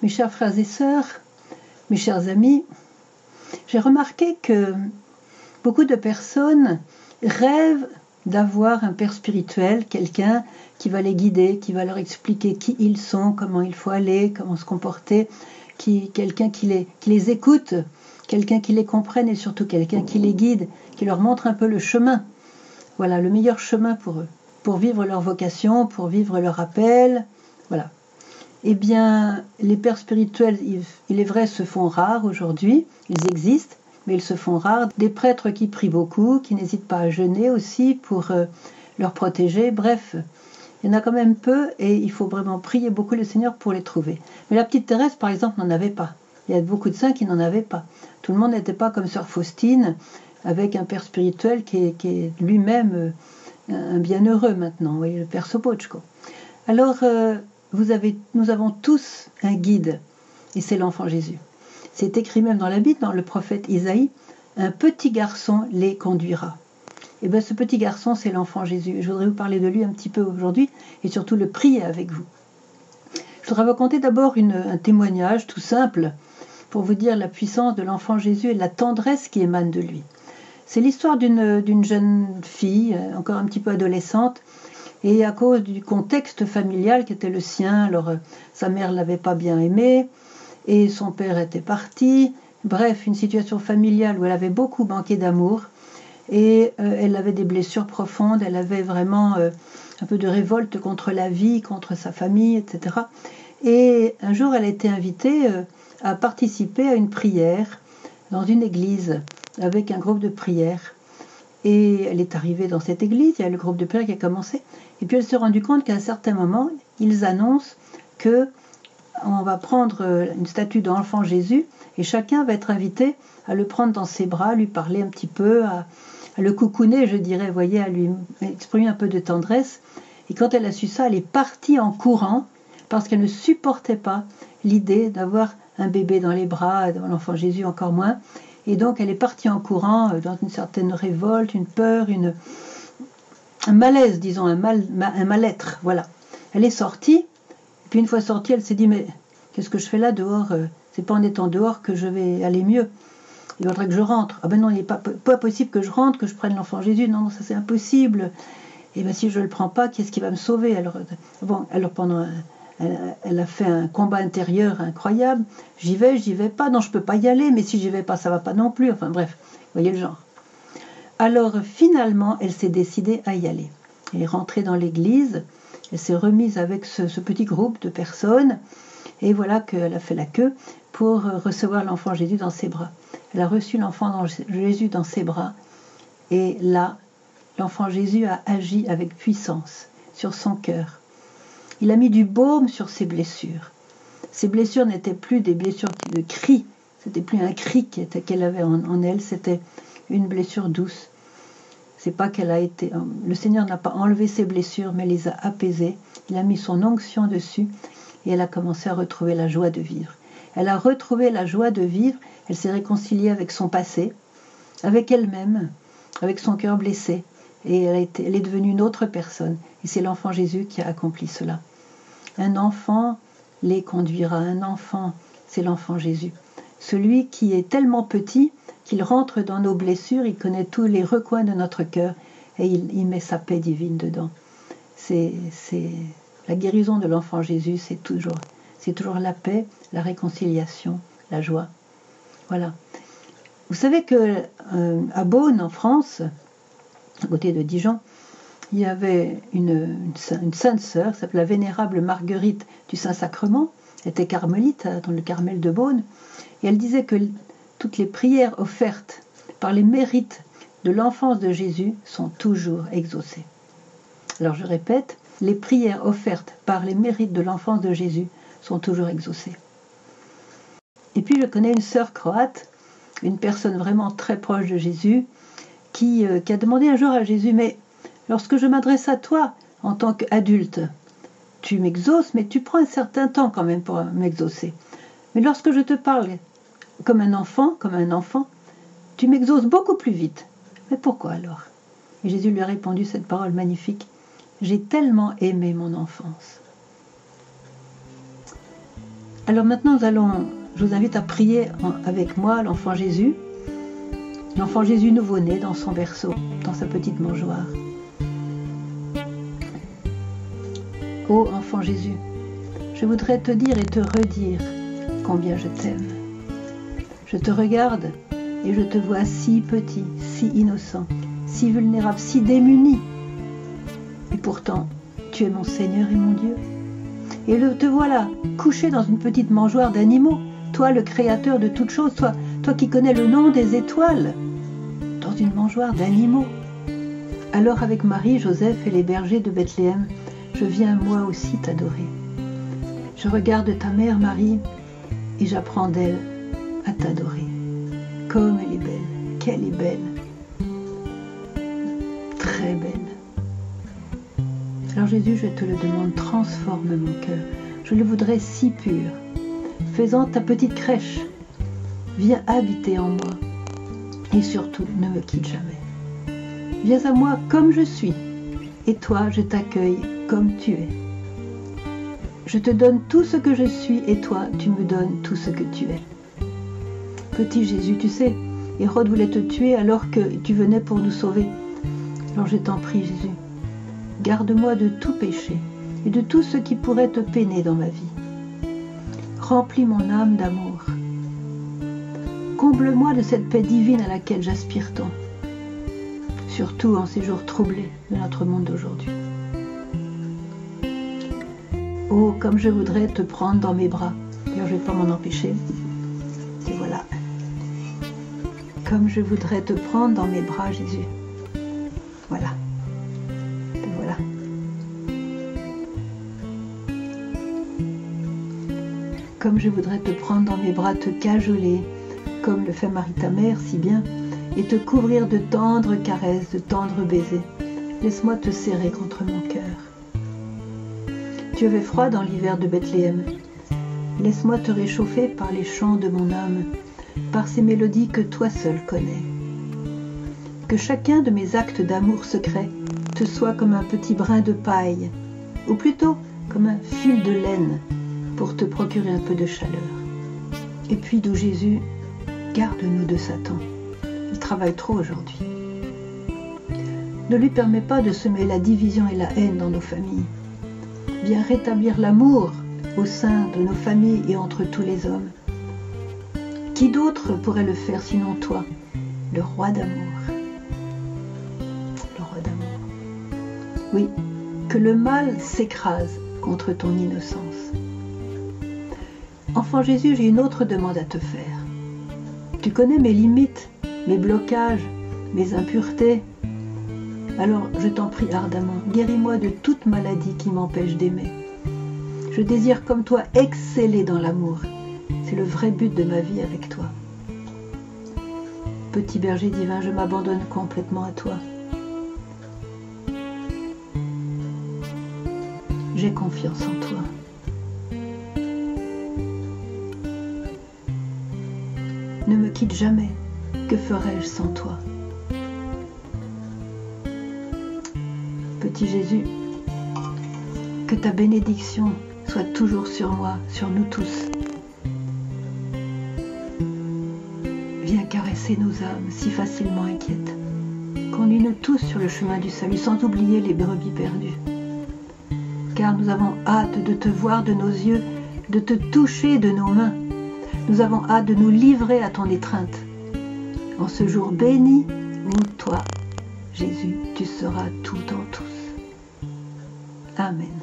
Mes chers frères et sœurs, mes chers amis, j'ai remarqué que beaucoup de personnes rêvent d'avoir un père spirituel, quelqu'un qui va les guider, qui va leur expliquer qui ils sont, comment il faut aller, comment se comporter, qui, quelqu'un qui les, qui les écoute, quelqu'un qui les comprenne et surtout quelqu'un qui les guide, qui leur montre un peu le chemin. Voilà, le meilleur chemin pour eux, pour vivre leur vocation, pour vivre leur appel. Voilà. Eh bien, les pères spirituels, il est vrai, se font rares aujourd'hui, ils existent, mais ils se font rares. Des prêtres qui prient beaucoup, qui n'hésitent pas à jeûner aussi pour euh, leur protéger. Bref, il y en a quand même peu et il faut vraiment prier beaucoup le Seigneur pour les trouver. Mais la petite Thérèse, par exemple, n'en avait pas. Il y a beaucoup de saints qui n'en avaient pas. Tout le monde n'était pas comme Sœur Faustine, avec un père spirituel qui est, lui-même euh, un bienheureux maintenant, le père Sopochko. Alors, euh, vous avez, nous avons tous un guide, et c'est l'enfant Jésus. C'est écrit même dans la Bible, dans le prophète Isaïe, un petit garçon les conduira. Et eh bien ce petit garçon, c'est l'enfant Jésus. Je voudrais vous parler de lui un petit peu aujourd'hui et surtout le prier avec vous. Je voudrais vous raconter d'abord un témoignage tout simple pour vous dire la puissance de l'enfant Jésus et la tendresse qui émane de lui. C'est l'histoire d'une jeune fille, encore un petit peu adolescente, et à cause du contexte familial qui était le sien, alors euh, sa mère l'avait pas bien aimé, et son père était parti. Bref, une situation familiale où elle avait beaucoup manqué d'amour et euh, elle avait des blessures profondes, elle avait vraiment euh, un peu de révolte contre la vie, contre sa famille, etc. Et un jour, elle a été invitée à participer à une prière dans une église avec un groupe de prière. Et elle est arrivée dans cette église, il y a le groupe de prière qui a commencé, et puis elle s'est rendue compte qu'à un certain moment, ils annoncent que on va prendre euh, une statue d'enfant Jésus et chacun va être invité à le prendre dans ses bras, à lui parler un petit peu, à, le coucouner, je dirais, voyez, à lui exprimer un peu de tendresse. Et quand elle a su ça, elle est partie en courant parce qu'elle ne supportait pas l'idée d'avoir un bébé dans les bras, l'enfant Jésus encore moins. Et donc elle est partie en courant euh, dans une certaine révolte, une peur, une, un malaise, disons, un, mal, un mal-être. Voilà. Elle est sortie puis une fois sortie, elle s'est dit mais qu'est-ce que je fais là dehors euh, C'est pas en étant dehors que je vais aller mieux. Il faudrait que je rentre. Ah ben non, il n'est pas, pas possible que je rentre, que je prenne l'enfant Jésus. Non, non, ça c'est impossible. Et bien si je ne le prends pas, qu'est-ce qui va me sauver? Alors, euh, bon, alors pendant, elle, a fait un combat intérieur incroyable. J'y vais, j'y vais pas. Non, je peux pas y aller. Mais si j'y vais pas, ça va pas non plus. Enfin bref, voyez le genre. Alors finalement, elle s'est décidée à y aller. Elle est rentrée dans l'église. Elle s'est remise avec ce, petit groupe de personnes et voilà qu'elle a fait la queue pour recevoir l'enfant Jésus dans ses bras. Elle a reçu l'enfant Jésus dans ses bras et là, l'enfant Jésus a agi avec puissance sur son cœur. Il a mis du baume sur ses blessures. Ses blessures n'étaient plus des blessures de cri, c'était plus un cri qu'elle avait en elle, c'était une blessure douce. C'est pas qu'elle a été. Euh, le Seigneur n'a pas enlevé ses blessures, mais les a apaisées. Il a mis son onction dessus et elle a commencé à retrouver la joie de vivre. Elle a retrouvé la joie de vivre. Elle s'est réconciliée avec son passé, avec elle-même, avec son cœur blessé. Et elle, elle est devenue une autre personne. Et c'est l'enfant Jésus qui a accompli cela. Un enfant les conduira. Un enfant, c'est l'enfant Jésus. Celui qui est tellement petit qu'il rentre dans nos blessures, il connaît tous les recoins de notre cœur et il, met sa paix divine dedans. C'est la guérison de l'enfant Jésus, c'est toujours, la paix, la réconciliation, la joie. Voilà. Vous savez que euh, à Beaune, en France, à côté de Dijon, il y avait une, une, sainte sœur, s'appelait la vénérable Marguerite du Saint-Sacrement, était carmélite dans le Carmel de Beaune, et elle disait que toutes les prières offertes par les mérites de l'enfance de Jésus sont toujours exaucées. Alors je répète, les prières offertes par les mérites de l'enfance de Jésus sont toujours exaucées. Et puis je connais une sœur croate, une personne vraiment très proche de Jésus, qui, euh, qui a demandé un jour à Jésus, mais lorsque je m'adresse à toi en tant qu'adulte, tu m'exauces, mais tu prends un certain temps quand même pour m'exaucer. Mais lorsque je te parle comme un enfant, comme un enfant, tu m'exauces beaucoup plus vite. Mais pourquoi alors? Et Jésus lui a répondu cette parole magnifique. J'ai tellement aimé mon enfance. Alors maintenant, allons, je vous invite à prier avec moi l'enfant Jésus, l'enfant Jésus nouveau-né dans son berceau, dans sa petite mangeoire. Jésus, je voudrais te dire et te redire combien je t'aime. Je te regarde et je te vois si petit, si innocent, si vulnérable, si démuni. Et pourtant, tu es mon Seigneur et mon Dieu. Et le, te voilà, couché dans une petite mangeoire d'animaux, toi le créateur de toutes choses, toi, toi qui connais le nom des étoiles, dans une mangeoire d'animaux. Alors avec Marie, Joseph et les bergers de Bethléem, je viens moi aussi t'adorer. Je regarde ta mère Marie et j'apprends d'elle à t'adorer. Comme elle est belle, qu'elle est belle, très belle. Alors Jésus, je te le demande, transforme mon cœur. Je le voudrais si pur. Faisant ta petite crèche, viens habiter en moi. Et surtout, ne me quitte jamais. Viens à moi comme je suis. Et toi, je t'accueille comme tu es. Je te donne tout ce que je suis et toi, tu me donnes tout ce que tu es. Petit Jésus, tu sais, Hérode voulait te tuer alors que tu venais pour nous sauver. Alors je t'en prie, Jésus, garde-moi de tout péché et de tout ce qui pourrait te peiner dans ma vie. Remplis mon âme d'amour. Comble-moi de cette paix divine à laquelle j'aspire tant, surtout en ces jours troublés de notre monde d'aujourd'hui. Oh, comme je voudrais te prendre dans mes bras. Je ne vais pas m'en empêcher. Et voilà. Comme je voudrais te prendre dans mes bras, Jésus. Voilà. Et voilà. Comme je voudrais te prendre dans mes bras, te cajoler, comme le fait Marie ta mère si bien, et te couvrir de tendres caresses, de tendres baisers. Laisse-moi te serrer contre mon cœur. Tu avais froid dans l'hiver de Bethléem. Laisse-moi te réchauffer par les chants de mon âme, par ces mélodies que toi seul connais. Que chacun de mes actes d'amour secret te soit comme un petit brin de paille, ou plutôt comme un fil de laine pour te procurer un peu de chaleur. Et puis, d'où Jésus, garde-nous de Satan. Il travaille trop aujourd'hui. Ne lui permets pas de semer la division et la haine dans nos familles rétablir l'amour au sein de nos familles et entre tous les hommes. Qui d'autre pourrait le faire sinon toi, le roi d'amour? Le roi d'amour. Oui, que le mal s'écrase contre ton innocence. Enfant Jésus, j'ai une autre demande à te faire. Tu connais mes limites, mes blocages, mes impuretés, alors je t'en prie ardemment, guéris-moi de toute maladie qui m'empêche d'aimer. Je désire comme toi exceller dans l'amour. C'est le vrai but de ma vie avec toi. Petit berger divin, je m'abandonne complètement à toi. J'ai confiance en toi. Ne me quitte jamais. Que ferais-je sans toi? Jésus, que ta bénédiction soit toujours sur moi, sur nous tous. Viens caresser nos âmes si facilement inquiètes. Conduis-nous tous sur le chemin du salut sans oublier les brebis perdues. Car nous avons hâte de te voir de nos yeux, de te toucher de nos mains. Nous avons hâte de nous livrer à ton étreinte. En ce jour béni où toi, Jésus, tu seras tout en tous. Amen.